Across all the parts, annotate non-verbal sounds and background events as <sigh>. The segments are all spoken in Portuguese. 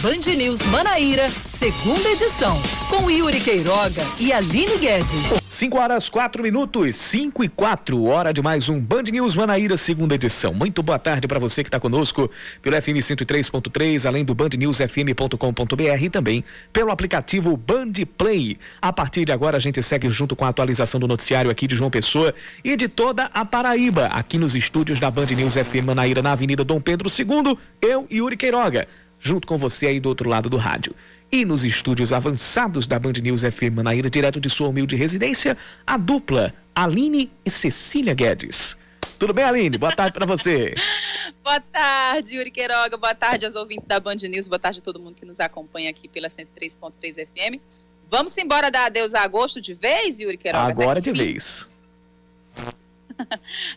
Band News Manaíra, segunda edição, com Yuri Queiroga e Aline Guedes. 5 horas 4 minutos, 5 e 4, hora de mais um Band News Manaíra, segunda edição. Muito boa tarde para você que está conosco pelo FM 103.3, além do bandnewsfm.com.br e também pelo aplicativo Band Play. A partir de agora a gente segue junto com a atualização do noticiário aqui de João Pessoa e de toda a Paraíba, aqui nos estúdios da Band News FM Manaíra, na Avenida Dom Pedro II, eu e Yuri Queiroga junto com você aí do outro lado do rádio. E nos estúdios avançados da Band News FM Manaíra, direto de sua humilde residência, a dupla Aline e Cecília Guedes. Tudo bem, Aline? Boa tarde para você. <laughs> Boa tarde, Yuri Queiroga. Boa tarde aos ouvintes da Band News. Boa tarde a todo mundo que nos acompanha aqui pela 103.3 FM. Vamos embora dar adeus a agosto de vez, Yuri Queiroga? Agora de vez. <laughs>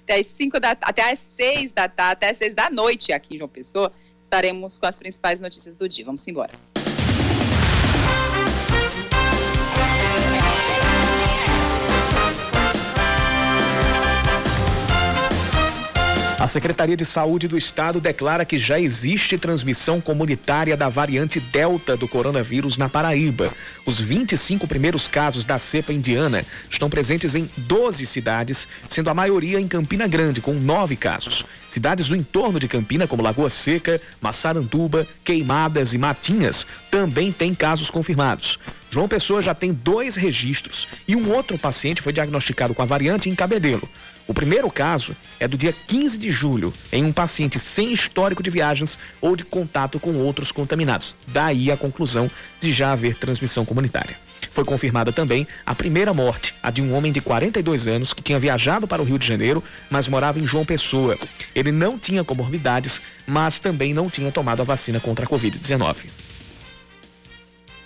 até as 5 da até as 6 da tarde, até as 6 da noite aqui em João Pessoa estaremos com as principais notícias do dia. Vamos embora. A Secretaria de Saúde do Estado declara que já existe transmissão comunitária da variante Delta do coronavírus na Paraíba. Os 25 primeiros casos da cepa indiana estão presentes em 12 cidades, sendo a maioria em Campina Grande, com nove casos. Cidades do entorno de Campina, como Lagoa Seca, Massaranduba, Queimadas e Matinhas, também têm casos confirmados. João Pessoa já tem dois registros e um outro paciente foi diagnosticado com a variante em Cabedelo. O primeiro caso é do dia 15 de julho, em um paciente sem histórico de viagens ou de contato com outros contaminados. Daí a conclusão de já haver transmissão comunitária. Foi confirmada também a primeira morte, a de um homem de 42 anos que tinha viajado para o Rio de Janeiro, mas morava em João Pessoa. Ele não tinha comorbidades, mas também não tinha tomado a vacina contra a Covid-19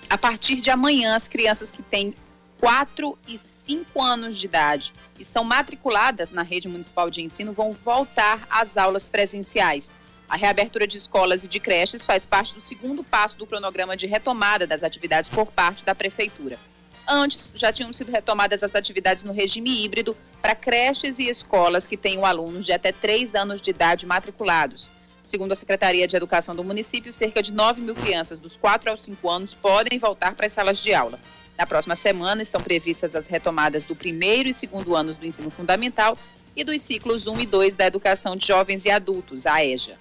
a partir de amanhã, as crianças que têm 4 e 5 anos de idade e são matriculadas na rede municipal de ensino vão voltar às aulas presenciais. A reabertura de escolas e de creches faz parte do segundo passo do cronograma de retomada das atividades por parte da Prefeitura. Antes, já tinham sido retomadas as atividades no regime híbrido para creches e escolas que tenham alunos de até 3 anos de idade matriculados. Segundo a Secretaria de Educação do município, cerca de 9 mil crianças dos 4 aos 5 anos podem voltar para as salas de aula. Na próxima semana estão previstas as retomadas do primeiro e segundo anos do ensino fundamental e dos ciclos 1 e 2 da educação de jovens e adultos, a EJA.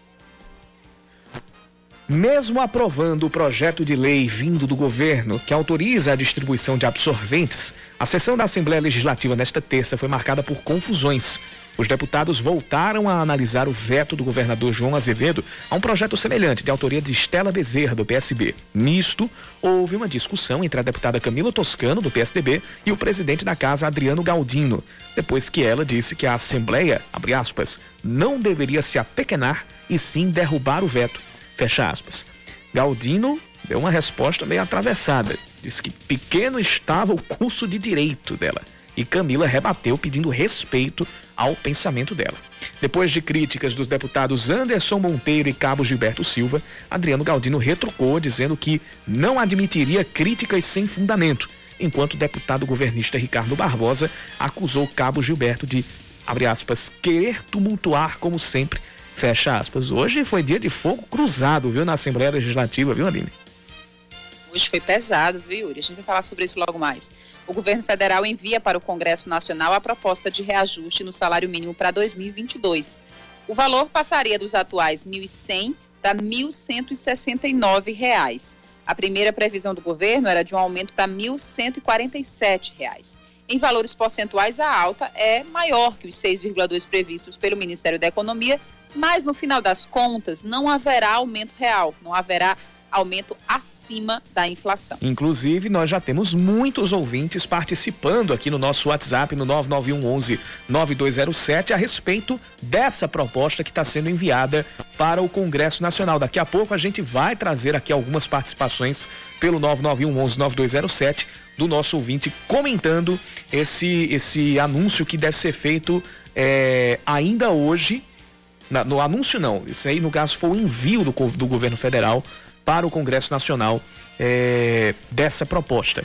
Mesmo aprovando o projeto de lei vindo do governo que autoriza a distribuição de absorventes, a sessão da Assembleia Legislativa nesta terça foi marcada por confusões os deputados voltaram a analisar o veto do governador João Azevedo a um projeto semelhante de autoria de Estela Bezerra, do PSB. Nisto, houve uma discussão entre a deputada Camila Toscano, do PSDB, e o presidente da casa, Adriano Galdino, depois que ela disse que a Assembleia, abre aspas, não deveria se apequenar e sim derrubar o veto, fecha aspas. Galdino deu uma resposta meio atravessada. Disse que pequeno estava o curso de direito dela. E Camila rebateu pedindo respeito ao pensamento dela. Depois de críticas dos deputados Anderson Monteiro e Cabo Gilberto Silva, Adriano Galdino retrucou dizendo que não admitiria críticas sem fundamento, enquanto o deputado governista Ricardo Barbosa acusou Cabo Gilberto de, abre aspas, querer tumultuar como sempre, fecha aspas. Hoje foi dia de fogo cruzado, viu, na Assembleia Legislativa, viu, Aline? Hoje foi pesado, viu, Yuri? A gente vai falar sobre isso logo mais. O governo federal envia para o Congresso Nacional a proposta de reajuste no salário mínimo para 2022. O valor passaria dos atuais R$ 1.100 para R$ 1.169. A primeira previsão do governo era de um aumento para R$ 1.147. Em valores percentuais, a alta é maior que os 6,2 previstos pelo Ministério da Economia, mas no final das contas não haverá aumento real, não haverá aumento acima da inflação. Inclusive, nós já temos muitos ouvintes participando aqui no nosso WhatsApp no 99111 9207 a respeito dessa proposta que está sendo enviada para o Congresso Nacional. Daqui a pouco a gente vai trazer aqui algumas participações pelo 99111 9207 do nosso ouvinte comentando esse esse anúncio que deve ser feito é, ainda hoje. Na, no anúncio não, isso aí no caso foi o envio do, do governo federal para o Congresso Nacional é, dessa proposta.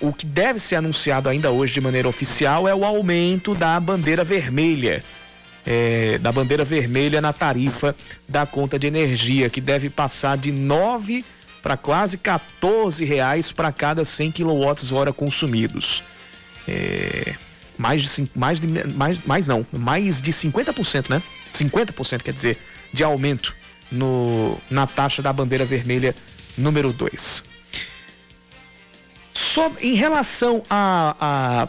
O que deve ser anunciado ainda hoje de maneira oficial é o aumento da bandeira vermelha. É, da bandeira vermelha na tarifa da conta de energia, que deve passar de 9 para quase 14 reais para cada 100 kWh consumidos. É, mais de mais de mais, mais não, mais de 50%, né? 50% quer dizer de aumento no na taxa da bandeira vermelha número 2. em relação a, a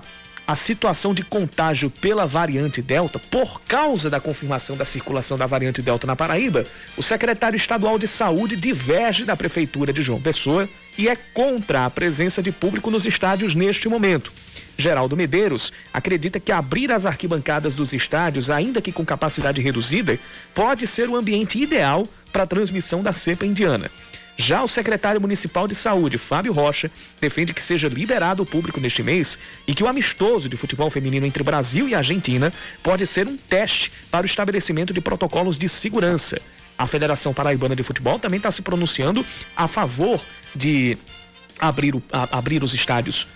a situação de contágio pela variante Delta, por causa da confirmação da circulação da variante Delta na Paraíba, o secretário estadual de saúde diverge da prefeitura de João Pessoa e é contra a presença de público nos estádios neste momento. Geraldo Medeiros acredita que abrir as arquibancadas dos estádios, ainda que com capacidade reduzida, pode ser o ambiente ideal para a transmissão da cepa indiana. Já o secretário municipal de saúde, Fábio Rocha, defende que seja liberado o público neste mês e que o amistoso de futebol feminino entre Brasil e Argentina pode ser um teste para o estabelecimento de protocolos de segurança. A Federação Paraibana de Futebol também está se pronunciando a favor de abrir, o, a, abrir os estádios,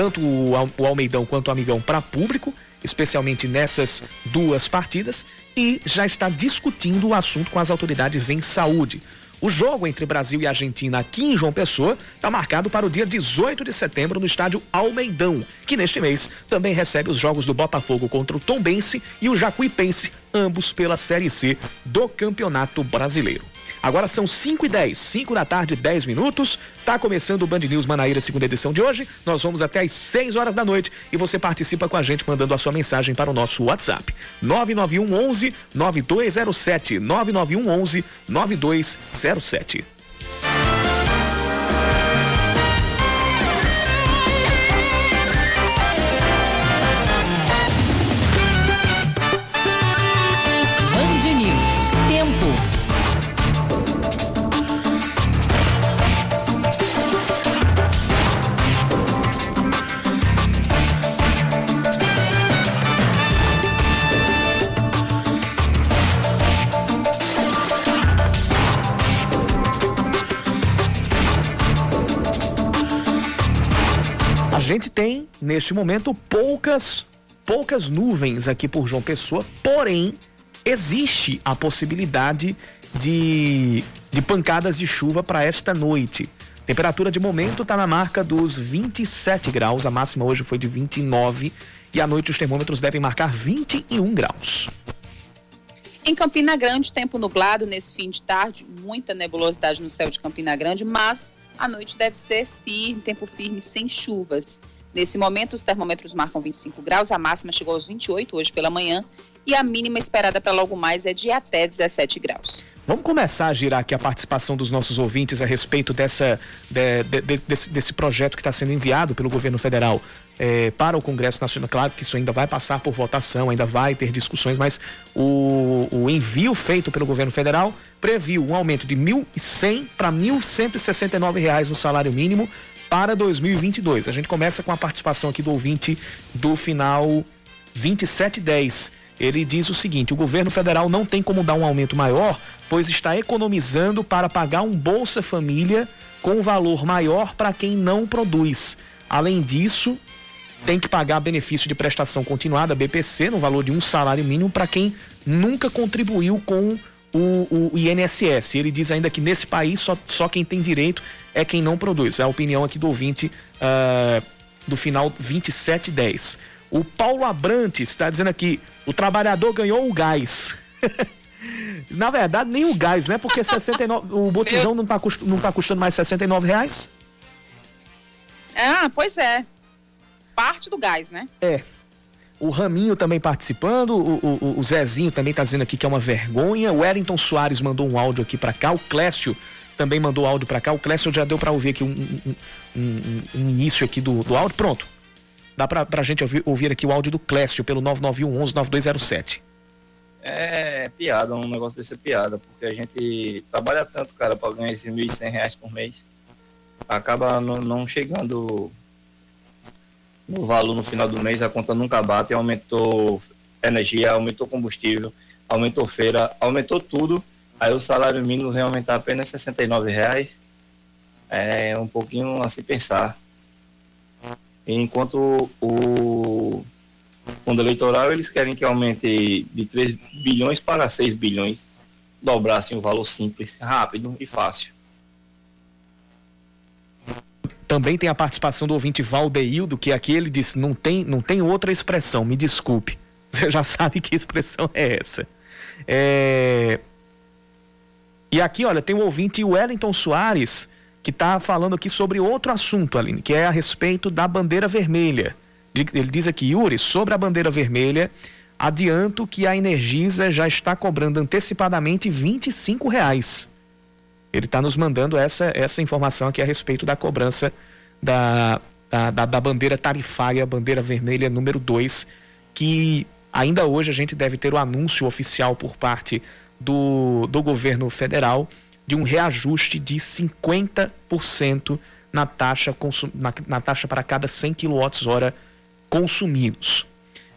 tanto o, Almeidão quanto o Amigão, para público, especialmente nessas duas partidas, e já está discutindo o assunto com as autoridades em saúde. O jogo entre Brasil e Argentina aqui em João Pessoa está marcado para o dia 18 de setembro no estádio Almeidão, que neste mês também recebe os jogos do Botafogo contra o Tombense e o Jacuipense, ambos pela Série C do Campeonato Brasileiro. Agora são 5 e 10, 5 da tarde, 10 minutos. Tá começando o Band News Manaíra, segunda edição de hoje. Nós vamos até às 6 horas da noite e você participa com a gente mandando a sua mensagem para o nosso WhatsApp. 991 11 9207. 991 11 9207. Neste momento, poucas, poucas nuvens aqui por João Pessoa, porém, existe a possibilidade de, de pancadas de chuva para esta noite. Temperatura de momento está na marca dos 27 graus, a máxima hoje foi de 29 e à noite os termômetros devem marcar 21 graus. Em Campina Grande, tempo nublado nesse fim de tarde, muita nebulosidade no céu de Campina Grande, mas a noite deve ser firme, tempo firme, sem chuvas. Nesse momento, os termômetros marcam 25 graus, a máxima chegou aos 28 hoje pela manhã e a mínima esperada para logo mais é de até 17 graus. Vamos começar a girar aqui a participação dos nossos ouvintes a respeito dessa, de, de, de, desse, desse, projeto que está sendo enviado pelo governo federal é, para o Congresso Nacional. Claro que isso ainda vai passar por votação, ainda vai ter discussões, mas o, o envio feito pelo governo federal previu um aumento de 1.100 para 1.169 reais no salário mínimo para 2022. A gente começa com a participação aqui do ouvinte do final 2710. Ele diz o seguinte: o governo federal não tem como dar um aumento maior, pois está economizando para pagar um Bolsa Família com valor maior para quem não produz. Além disso, tem que pagar benefício de prestação continuada, BPC, no valor de um salário mínimo para quem nunca contribuiu com o, o, INSS. Ele diz ainda que nesse país só, só quem tem direito é quem não produz. É a opinião aqui do ouvinte uh, do final 2710. O Paulo Abrantes está dizendo aqui: o trabalhador ganhou o gás. <laughs> Na verdade, nem o gás, né? Porque 69, o botijão não está não tá custando mais 69 reais. Ah, pois é. Parte do gás, né? É. O Raminho também participando, o, o, o Zezinho também está dizendo aqui que é uma vergonha. O Wellington Soares mandou um áudio aqui para cá. O Clécio também mandou áudio para cá. O Clécio já deu para ouvir aqui um, um, um, um, início aqui do, do áudio. Pronto. Dá para a gente ouvir, ouvir, aqui o áudio do Clécio pelo 991 11 9207. É piada, um negócio desse é piada, porque a gente trabalha tanto, cara, para ganhar esses 1.100 reais por mês. Acaba não, não chegando no valor no final do mês, a conta nunca bate, aumentou energia, aumentou combustível, aumentou feira, aumentou tudo. Aí o salário mínimo vem aumentar apenas 69 reais. É um pouquinho a se pensar. Enquanto o fundo eleitoral, eles querem que aumente de 3 bilhões para 6 bilhões, dobrassem o valor simples, rápido e fácil. Também tem a participação do ouvinte Valdeildo, que aqui ele disse: não tem, não tem outra expressão, me desculpe. <laughs> Você já sabe que expressão é essa. É... E aqui, olha, tem o ouvinte Wellington Soares, que está falando aqui sobre outro assunto, Aline, que é a respeito da bandeira vermelha. Ele diz aqui, Yuri, sobre a bandeira vermelha, adianto que a Energisa já está cobrando antecipadamente R$ reais ele está nos mandando essa, essa informação aqui a respeito da cobrança da, da, da, da bandeira tarifária, bandeira vermelha número 2, que ainda hoje a gente deve ter o anúncio oficial por parte do, do governo federal de um reajuste de 50% na taxa, na, na, taxa para cada 100 kWh consumidos.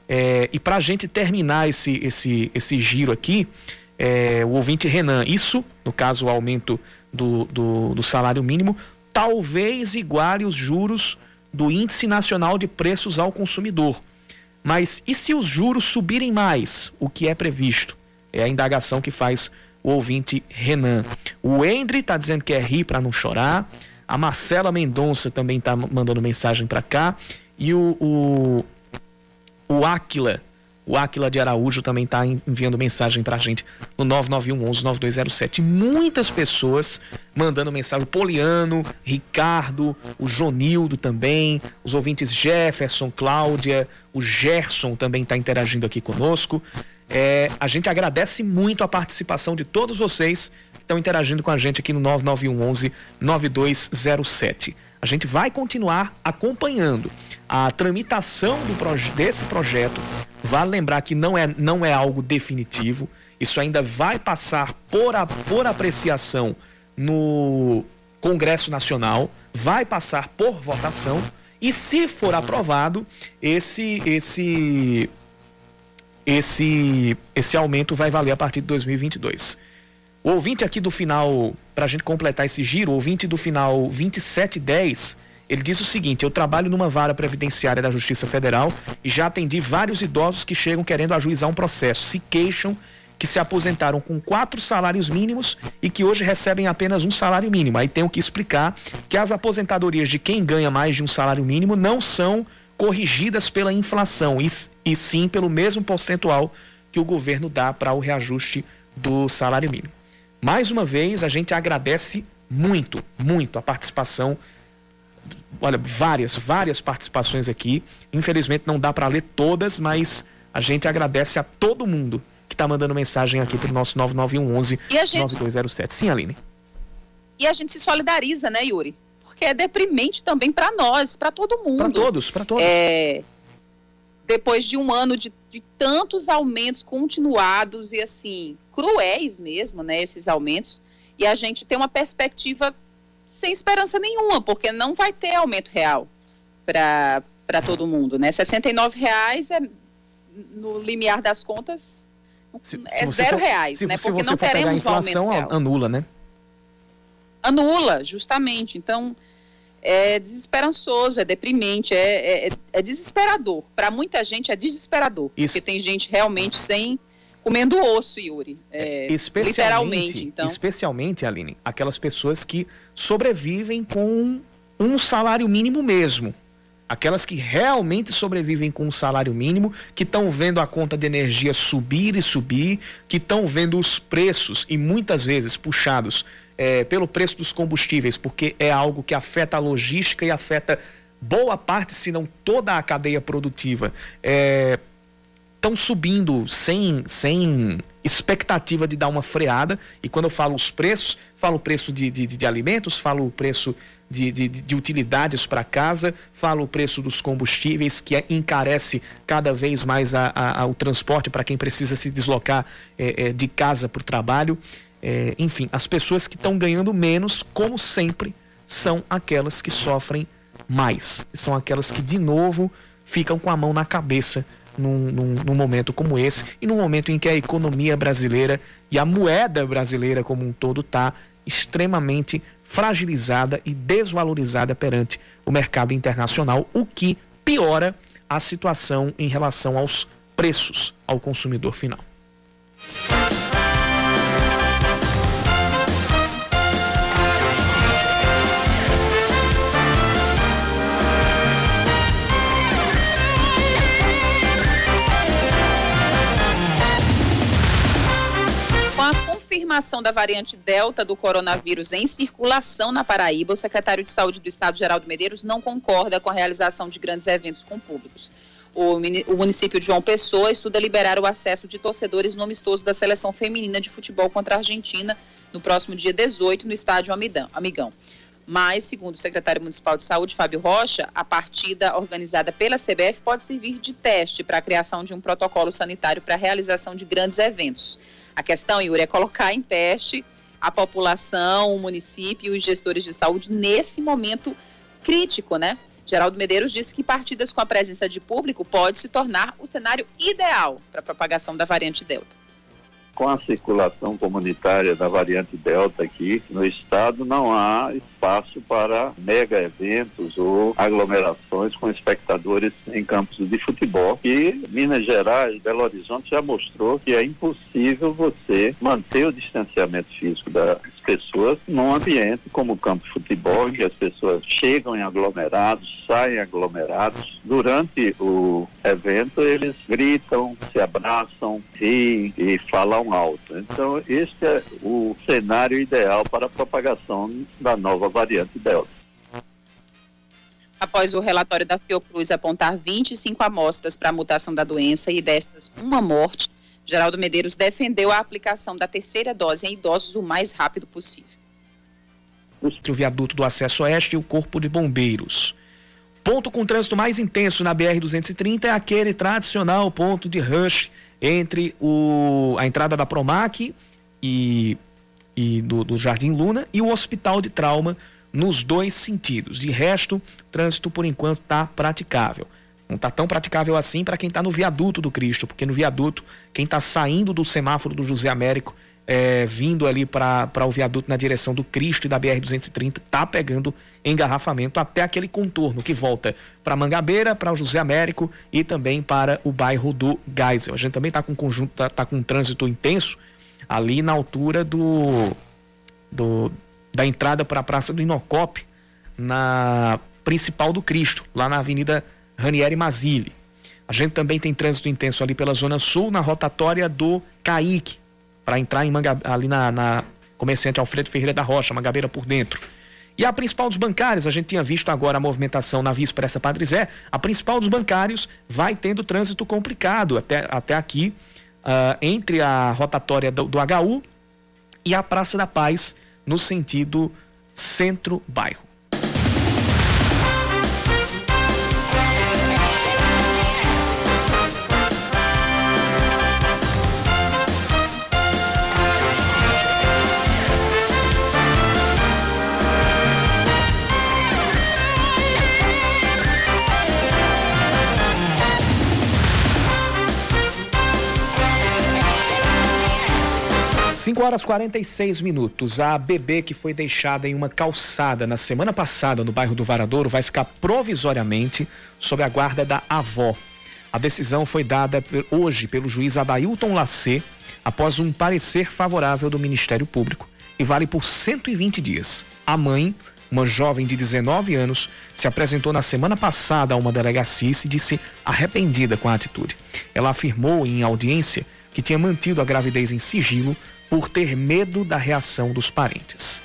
É, e para a gente terminar esse, esse, esse giro aqui, é, o ouvinte Renan, isso, no caso o aumento do, do, do salário mínimo, talvez iguale os juros do Índice Nacional de Preços ao Consumidor. Mas e se os juros subirem mais, o que é previsto? É a indagação que faz o ouvinte Renan. O Endre está dizendo que é rir para não chorar. A Marcela Mendonça também está mandando mensagem para cá. E o, o, o o Aquila de Araújo também está enviando mensagem para a gente no 9911-9207. Muitas pessoas mandando mensagem. O Poliano, Ricardo, o Jonildo também, os ouvintes Jefferson, Cláudia, o Gerson também está interagindo aqui conosco. É, a gente agradece muito a participação de todos vocês que estão interagindo com a gente aqui no 9911-9207. A gente vai continuar acompanhando a tramitação proje desse projeto. Vale lembrar que não é, não é algo definitivo. Isso ainda vai passar por, a, por apreciação no Congresso Nacional, vai passar por votação e se for aprovado, esse esse esse esse aumento vai valer a partir de 2022. O ouvinte aqui do final, para a gente completar esse giro, o ouvinte do final 2710, ele diz o seguinte: Eu trabalho numa vara previdenciária da Justiça Federal e já atendi vários idosos que chegam querendo ajuizar um processo, se queixam que se aposentaram com quatro salários mínimos e que hoje recebem apenas um salário mínimo. Aí tenho que explicar que as aposentadorias de quem ganha mais de um salário mínimo não são corrigidas pela inflação e, e sim pelo mesmo percentual que o governo dá para o reajuste do salário mínimo. Mais uma vez, a gente agradece muito, muito a participação. Olha, várias, várias participações aqui. Infelizmente não dá para ler todas, mas a gente agradece a todo mundo que está mandando mensagem aqui para o nosso 9911 gente... 9207. Sim, Aline. E a gente se solidariza, né, Yuri? Porque é deprimente também para nós, para todo mundo. Para todos, para todos. É... Depois de um ano de, de tantos aumentos continuados e assim, cruéis mesmo, né, esses aumentos, e a gente tem uma perspectiva sem esperança nenhuma, porque não vai ter aumento real para todo mundo, né? 69 reais é no limiar das contas se, é se zero for, reais, se, né? Porque não teremos a inflação, anula, né? Anula, justamente. Então é desesperançoso, é deprimente, é, é, é desesperador. Para muita gente é desesperador, Isso. porque tem gente realmente sem comendo osso, Yuri. É, especialmente, literalmente, então. Especialmente, Aline, aquelas pessoas que sobrevivem com um salário mínimo mesmo. Aquelas que realmente sobrevivem com um salário mínimo, que estão vendo a conta de energia subir e subir, que estão vendo os preços e muitas vezes puxados é, pelo preço dos combustíveis, porque é algo que afeta a logística e afeta boa parte, se não toda a cadeia produtiva. É, estão subindo sem, sem expectativa de dar uma freada. E quando eu falo os preços, falo o preço de, de, de alimentos, falo o preço de, de, de utilidades para casa, falo o preço dos combustíveis, que encarece cada vez mais a, a, a o transporte para quem precisa se deslocar é, é, de casa para o trabalho. É, enfim, as pessoas que estão ganhando menos, como sempre, são aquelas que sofrem mais. São aquelas que, de novo, ficam com a mão na cabeça num, num, num, momento como esse e num momento em que a economia brasileira e a moeda brasileira como um todo está extremamente fragilizada e desvalorizada perante o mercado internacional, o que piora a situação em relação aos preços ao consumidor final. Confirmação da variante Delta do coronavírus em circulação na Paraíba, o secretário de Saúde do Estado, Geraldo Medeiros, não concorda com a realização de grandes eventos com públicos. O, município de João Pessoa estuda liberar o acesso de torcedores no amistoso da seleção feminina de futebol contra a Argentina no próximo dia 18 no estádio Amigão. Mas, segundo o secretário municipal de saúde, Fábio Rocha, a partida organizada pela CBF pode servir de teste para a criação de um protocolo sanitário para a realização de grandes eventos. A questão, Yuri, é colocar em teste a população, o município e os gestores de saúde nesse momento crítico, né? Geraldo Medeiros disse que partidas com a presença de público pode se tornar o cenário ideal para a propagação da variante Delta com a circulação comunitária da variante Delta aqui no estado, não há espaço para mega eventos ou aglomerações com espectadores em campos de futebol. E Minas Gerais, Belo Horizonte já mostrou que é impossível você manter o distanciamento físico das pessoas num ambiente como o campo de futebol, em que as pessoas chegam em aglomerados, saem aglomerados. Durante o evento, eles gritam, se abraçam, riem e falam alto. Então, este é o cenário ideal para a propagação da nova variante Delta. Após o relatório da Fiocruz apontar 25 amostras para a mutação da doença e destas uma morte, Geraldo Medeiros defendeu a aplicação da terceira dose em idosos o mais rápido possível. Entre o viaduto do acesso oeste e o corpo de bombeiros. Ponto com trânsito mais intenso na BR-230 é aquele tradicional ponto de rush entre o, a entrada da Promac e, e do, do Jardim Luna e o Hospital de Trauma nos dois sentidos. De resto, o trânsito por enquanto está praticável. Não está tão praticável assim para quem está no viaduto do Cristo, porque no viaduto, quem está saindo do semáforo do José Américo, é, vindo ali para o viaduto na direção do Cristo e da BR-230, está pegando engarrafamento até aquele contorno que volta para Mangabeira, para o José Américo e também para o bairro do Geisel. A gente também está com conjunto, tá, tá, com um trânsito intenso ali na altura do, do da entrada para a Praça do Inocope, na principal do Cristo, lá na Avenida Ranieri Mazili. A gente também tem trânsito intenso ali pela Zona Sul, na rotatória do Caique, para entrar em Manga, ali na, na comerciante Alfredo Ferreira da Rocha, Mangabeira por dentro. E a principal dos bancários, a gente tinha visto agora a movimentação na Via Expressa Padre Zé, a principal dos bancários vai tendo trânsito complicado até, até aqui, uh, entre a rotatória do, do HU e a Praça da Paz, no sentido centro-bairro. 5 horas 46 minutos. A bebê que foi deixada em uma calçada na semana passada no bairro do Varadouro vai ficar provisoriamente sob a guarda da avó. A decisão foi dada hoje pelo juiz Adailton Lacê após um parecer favorável do Ministério Público e vale por 120 dias. A mãe, uma jovem de 19 anos, se apresentou na semana passada a uma delegacia e se disse arrependida com a atitude. Ela afirmou em audiência que tinha mantido a gravidez em sigilo por ter medo da reação dos parentes.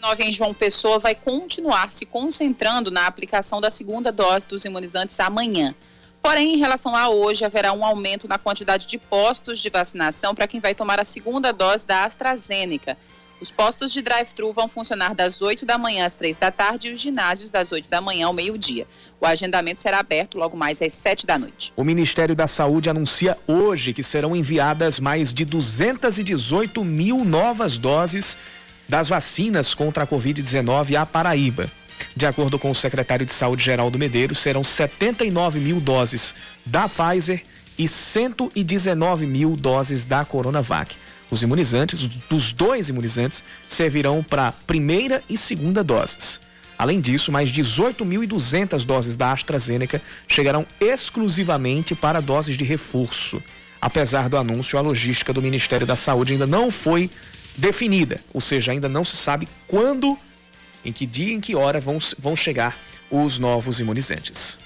Nove em João Pessoa vai continuar se concentrando na aplicação da segunda dose dos imunizantes amanhã. Porém, em relação a hoje, haverá um aumento na quantidade de postos de vacinação para quem vai tomar a segunda dose da AstraZeneca. Os postos de drive-thru vão funcionar das 8 da manhã às 3 da tarde e os ginásios das 8 da manhã ao meio-dia. O agendamento será aberto logo mais às 7 da noite. O Ministério da Saúde anuncia hoje que serão enviadas mais de 218 mil novas doses das vacinas contra a Covid-19 à Paraíba. De acordo com o secretário de Saúde Geraldo Medeiros, serão 79 mil doses da Pfizer e 119 mil doses da Coronavac. Os imunizantes, dos dois imunizantes, servirão para primeira e segunda doses. Além disso, mais 18.200 doses da AstraZeneca chegarão exclusivamente para doses de reforço. Apesar do anúncio, a logística do Ministério da Saúde ainda não foi definida, ou seja, ainda não se sabe quando, em que dia, em que hora vão, vão chegar os novos imunizantes.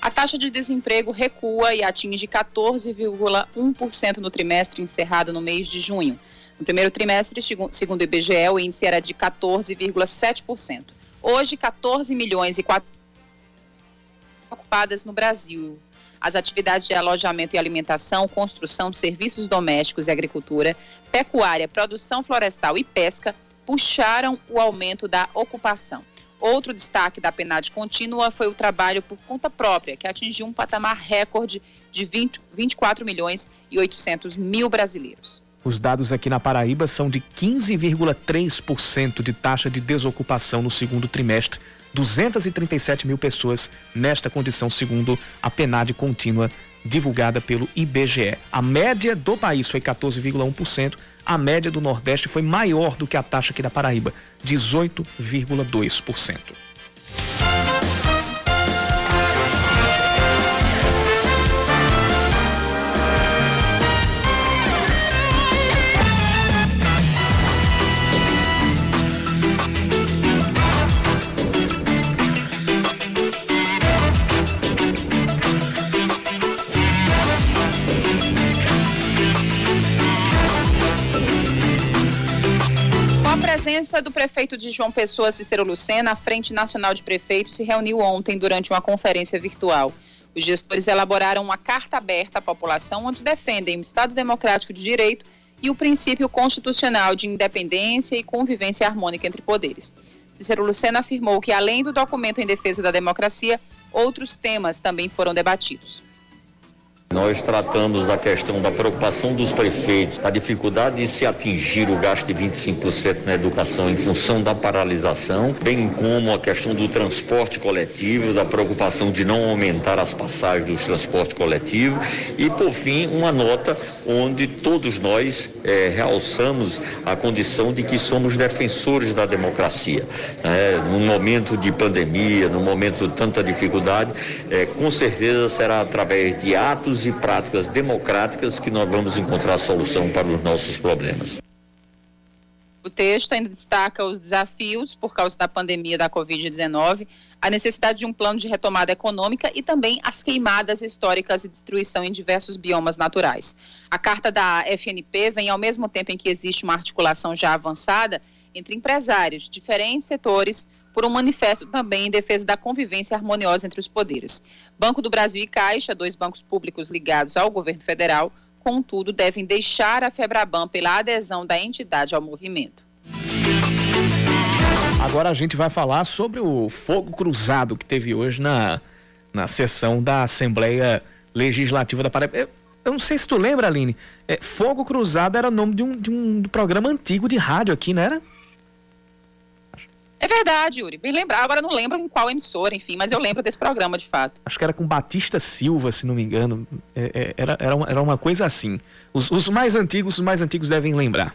A taxa de desemprego recua e atinge 14,1% no trimestre encerrado no mês de junho. No primeiro trimestre, segundo o IBGE, o índice era de 14,7%. Hoje, 14 milhões e 4 ocupadas no Brasil. As atividades de alojamento e alimentação, construção, serviços domésticos e agricultura, pecuária, produção florestal e pesca puxaram o aumento da ocupação. Outro destaque da PNAD contínua foi o trabalho por conta própria, que atingiu um patamar recorde de 20, 24 milhões e 800 mil brasileiros. Os dados aqui na Paraíba são de 15,3% de taxa de desocupação no segundo trimestre 237 mil pessoas nesta condição, segundo a PNAD contínua divulgada pelo IBGE. A média do país foi 14,1%, a média do Nordeste foi maior do que a taxa aqui da Paraíba, 18,2%. Presença do prefeito de João Pessoa, Cícero Lucena, a Frente Nacional de Prefeitos se reuniu ontem durante uma conferência virtual. Os gestores elaboraram uma carta aberta à população onde defendem o Estado Democrático de Direito e o princípio constitucional de independência e convivência harmônica entre poderes. Cícero Lucena afirmou que, além do documento em defesa da democracia, outros temas também foram debatidos. Nós tratamos da questão da preocupação dos prefeitos, da dificuldade de se atingir o gasto de 25% na educação em função da paralisação, bem como a questão do transporte coletivo, da preocupação de não aumentar as passagens do transporte coletivo e, por fim, uma nota onde todos nós é, realçamos a condição de que somos defensores da democracia. Né? Num momento de pandemia, num momento de tanta dificuldade, é, com certeza será através de atos e práticas democráticas que nós vamos encontrar solução para os nossos problemas. O texto ainda destaca os desafios por causa da pandemia da Covid-19, a necessidade de um plano de retomada econômica e também as queimadas históricas e destruição em diversos biomas naturais. A carta da FNP vem ao mesmo tempo em que existe uma articulação já avançada entre empresários diferentes setores por um manifesto também em defesa da convivência harmoniosa entre os poderes. Banco do Brasil e Caixa, dois bancos públicos ligados ao governo federal, contudo, devem deixar a Febraban pela adesão da entidade ao movimento. Agora a gente vai falar sobre o fogo cruzado que teve hoje na, na sessão da Assembleia Legislativa da Paraíba. Eu, não sei se tu lembra, Aline, é, Fogo Cruzado era o nome de um, de um programa antigo de rádio aqui, não era? É verdade, Yuri. Bem lembrar. Agora não lembro em qual emissora, enfim, mas eu lembro desse programa de fato. Acho que era com Batista Silva, se não me engano. É, é, era, era, uma, era uma coisa assim. Os, os mais antigos, os mais antigos devem lembrar.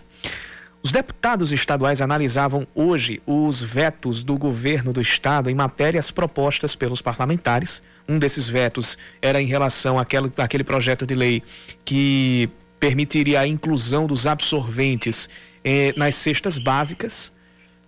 Os deputados estaduais analisavam hoje os vetos do governo do estado em matérias propostas pelos parlamentares. Um desses vetos era em relação àquele, àquele projeto de lei que permitiria a inclusão dos absorventes eh, nas cestas básicas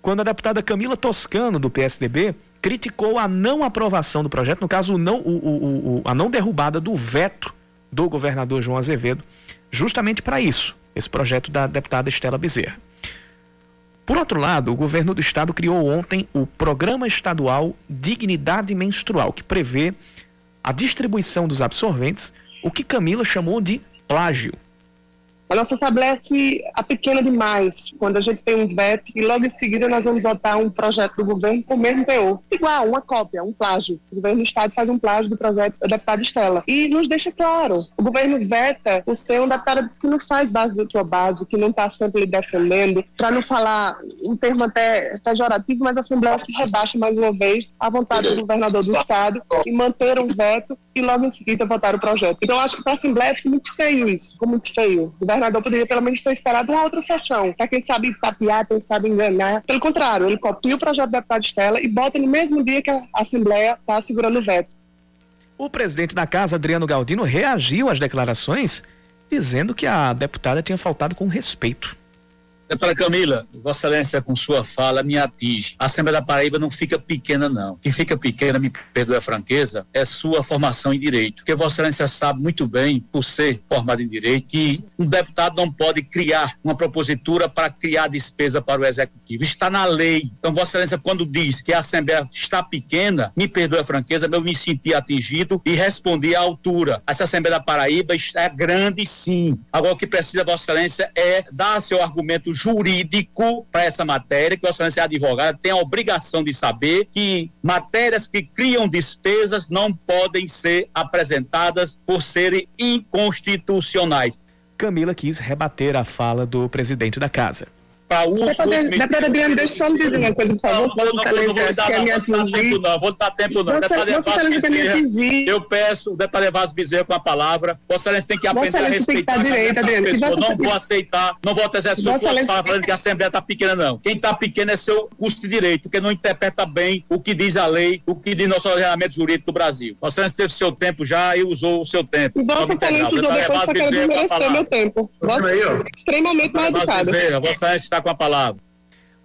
quando a deputada Camila Toscano, do PSDB, criticou a não aprovação do projeto, no caso, não, o, o, o, a não derrubada do veto do governador João Azevedo, justamente para isso, esse projeto da deputada Estela Bezerra. Por outro lado, o governo do estado criou ontem o Programa Estadual Dignidade Menstrual, que prevê a distribuição dos absorventes, o que Camila chamou de plágio. A nossa Assembleia se pequena demais quando a gente tem um veto e logo em seguida nós vamos votar um projeto do governo com o mesmo teor. Igual, uma cópia, um plágio. O governo do Estado faz um plágio do projeto da deputada Estela. E nos deixa claro, o governo veta o ser um deputado que não faz base da sua base, que não está sempre lhe defendendo, para não falar um termo até pejorativo, mas a Assembleia se rebaixa mais uma vez à vontade do governador do Estado e manter um veto e logo em seguida votar o projeto. Então acho que para a Assembleia fica muito feio isso, ficou muito feio. O governador poderia pelo menos ter esperado uma outra sessão, para quem sabe tapear, quem sabe enganar. Pelo contrário, ele copia o projeto da deputada Estela e bota no mesmo dia que a Assembleia está segurando o veto. O presidente da casa, Adriano Galdino, reagiu às declarações, dizendo que a deputada tinha faltado com respeito. Doutora Camila, Vossa Excelência, com sua fala, me atinge. A Assembleia da Paraíba não fica pequena, não. Quem fica pequena, me perdoe a franqueza, é sua formação em direito. Porque Vossa Excelência sabe muito bem, por ser formado em direito, que um deputado não pode criar uma propositura para criar despesa para o Executivo. Está na lei. Então, Vossa Excelência, quando diz que a Assembleia está pequena, me perdoe a franqueza, eu me senti atingido e respondi à altura. Essa Assembleia da Paraíba está grande, sim. Agora, o que precisa, Vossa Excelência, é dar seu argumento jurídico para essa matéria, que Vossa Excelência é advogada, tem a obrigação de saber que matérias que criam despesas não podem ser apresentadas por serem inconstitucionais. Camila quis rebater a fala do presidente da casa para uso. Deputada Adriana, deixa eu só me dizer uma coisa, por favor. Não, não, não, não, vou dar, não, não, tempo, não, vou dar tempo não. Deputada Evas Bezerra, eu peço, deputada Evas Bezerra com a palavra, Vossa Excelência tem que aprender a respeitar. Pessoa. Não vou aceitar, não vou aceitar suas falas falando que a Assembleia está pequena, não. Quem está pequeno é seu custo de direito, porque não interpreta bem o que diz a lei, o que diz nosso ordenamento jurídico do Brasil. Vossa Excelência teve seu tempo já e usou o seu tempo. E Vossa Excelência usou depois para querer desmerecer meu tempo. Extremamente mal educado. Vossa Excelência está está com a palavra.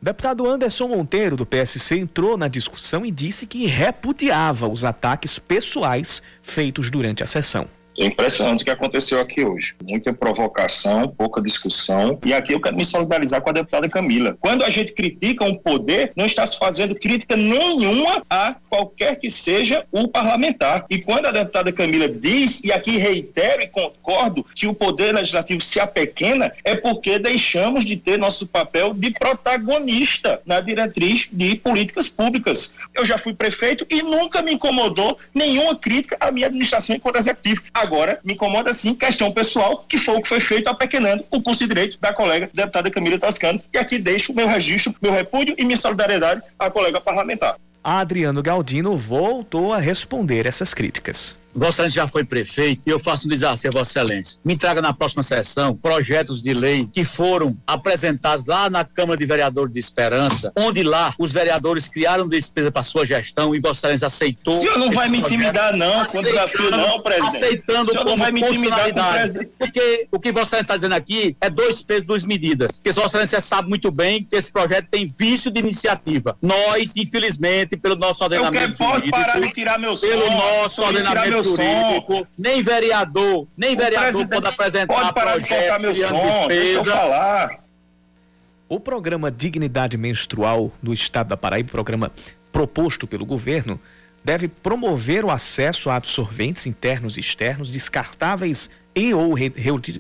Deputado Anderson Monteiro, do PSC, entrou na discussão e disse que repudiava os ataques pessoais feitos durante a sessão. É impressionante o que aconteceu aqui hoje. Muita provocação, pouca discussão. E aqui eu quero me solidarizar com a deputada Camila. Quando a gente critica um poder, não está se fazendo crítica nenhuma a qualquer que seja o parlamentar. E quando a deputada Camila diz, e aqui reitero e concordo, que o poder legislativo se apequena, é porque deixamos de ter nosso papel de protagonista na diretriz de políticas públicas. Eu já fui prefeito e nunca me incomodou nenhuma crítica à minha administração enquanto executivo. Agora, me incomoda sim questão pessoal, que foi o que foi feito apequenando o curso de direito da colega deputada Camila Toscano. E aqui deixo meu registro, meu repúdio e minha solidariedade à colega parlamentar. Adriano Galdino voltou a responder essas críticas. Vossa Excelência já foi prefeito e eu faço um desafio a Vossa Excelência. Me traga na próxima sessão projetos de lei que foram apresentados lá na Câmara de Vereadores de Esperança, onde lá os vereadores criaram despesa para sua gestão e Vossa Excelência aceitou. O senhor não vai me intimidar, não, com desafio, não, presidente. Aceitando o senhor não vai me intimidar com Porque o que Vossa Excelência está dizendo aqui é dois pesos, duas medidas. Porque Vossa Excelência sabe muito bem que esse projeto tem vício de iniciativa. Nós, infelizmente, pelo nosso ordenamento. Eu quero, pode parar de tirar meu Pelo nosso ordenamento jurídico, nem vereador, nem o vereador pode apresentar pode parar projeto de tocar meu som, deixa eu falar. O programa Dignidade Menstrual do Estado da Paraíba, programa proposto pelo governo, deve promover o acesso a absorventes internos e externos descartáveis e ou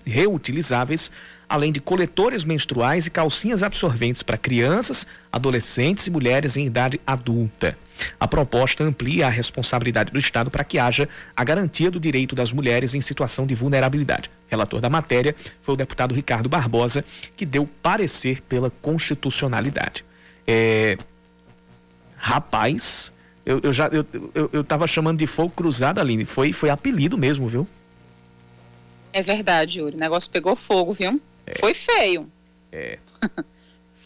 reutilizáveis além de coletores menstruais e calcinhas absorventes para crianças, adolescentes e mulheres em idade adulta. A proposta amplia a responsabilidade do Estado para que haja a garantia do direito das mulheres em situação de vulnerabilidade. Relator da matéria foi o deputado Ricardo Barbosa, que deu parecer pela constitucionalidade. É... Rapaz, eu, eu já eu, eu, eu tava chamando de fogo cruzado, Aline. Foi, foi apelido mesmo, viu? É verdade, Yuri. O negócio pegou fogo, viu? É. Foi feio. É. <laughs>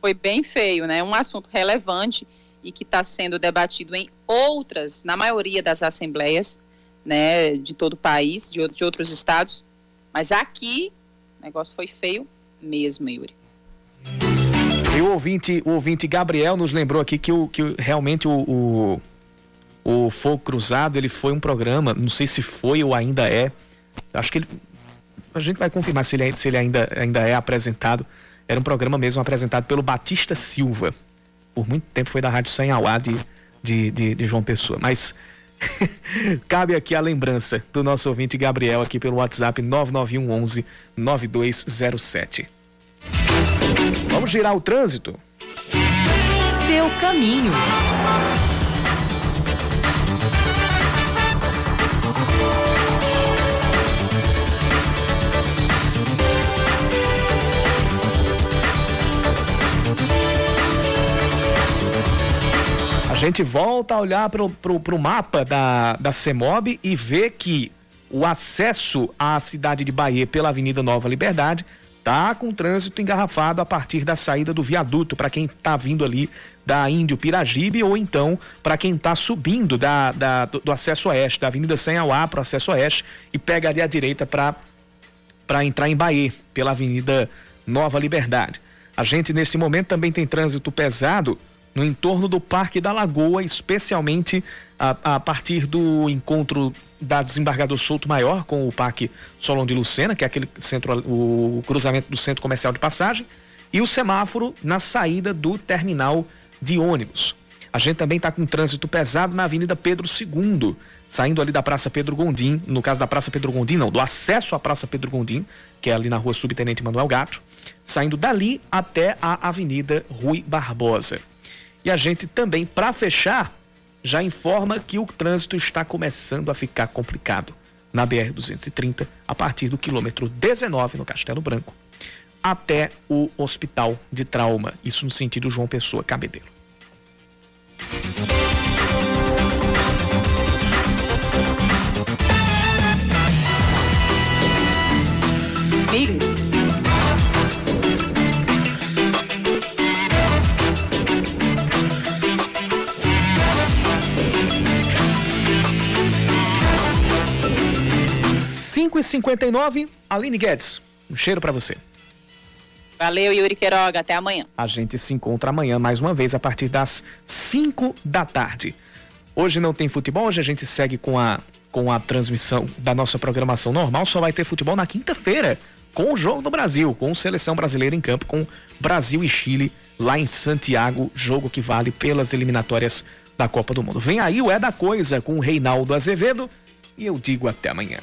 Foi bem feio, né? Um assunto relevante e que está sendo debatido em outras, na maioria das assembleias, né, de todo o país, de, de outros estados. Mas aqui, o negócio foi feio mesmo, Yuri. E o ouvinte, o ouvinte Gabriel nos lembrou aqui que, o, que realmente o, o, o Fogo Cruzado ele foi um programa, não sei se foi ou ainda é, acho que ele a gente vai confirmar se ele, se ele ainda, ainda é apresentado. Era um programa mesmo apresentado pelo Batista Silva. Por muito tempo foi da Rádio Sanhauá de, de, de, de João Pessoa. Mas <laughs> cabe aqui a lembrança do nosso ouvinte Gabriel aqui pelo WhatsApp 99111 9207. Vamos girar o trânsito? Seu caminho. Gente volta a olhar para o mapa da, da CEMOB e vê que o acesso à cidade de Bahia pela Avenida Nova Liberdade tá com trânsito engarrafado a partir da saída do viaduto para quem está vindo ali da Índio Piragibe ou então para quem está subindo da, da do, do, acesso oeste, da Avenida Sanhauá para o acesso oeste e pega ali à direita para entrar em Bahia pela Avenida Nova Liberdade. A gente, neste momento, também tem trânsito pesado no entorno do Parque da Lagoa, especialmente a, a partir do encontro da Desembargador Souto Maior com o Parque Solon de Lucena, que é aquele centro, o cruzamento do centro comercial de passagem, e o semáforo na saída do terminal de ônibus. A gente também está com trânsito pesado na Avenida Pedro II, saindo ali da Praça Pedro Gondim, no caso da Praça Pedro Gondim, não, do acesso à Praça Pedro Gondim, que é ali na rua Subtenente Manuel Gato, saindo dali até a Avenida Rui Barbosa. E a gente também, para fechar, já informa que o trânsito está começando a ficar complicado na BR-230, a partir do quilômetro 19, no Castelo Branco, até o Hospital de Trauma, isso no sentido João Pessoa Cabedelo. Cinco e cinquenta e nove, Aline Guedes, um cheiro para você. Valeu, Yuri Queiroga. Até amanhã. A gente se encontra amanhã mais uma vez a partir das 5 da tarde. Hoje não tem futebol, hoje a gente segue com a, com a transmissão da nossa programação normal. Só vai ter futebol na quinta-feira, com o jogo do Brasil, com seleção brasileira em campo, com Brasil e Chile lá em Santiago, jogo que vale pelas eliminatórias da Copa do Mundo. Vem aí o É da Coisa com o Reinaldo Azevedo e eu digo até amanhã.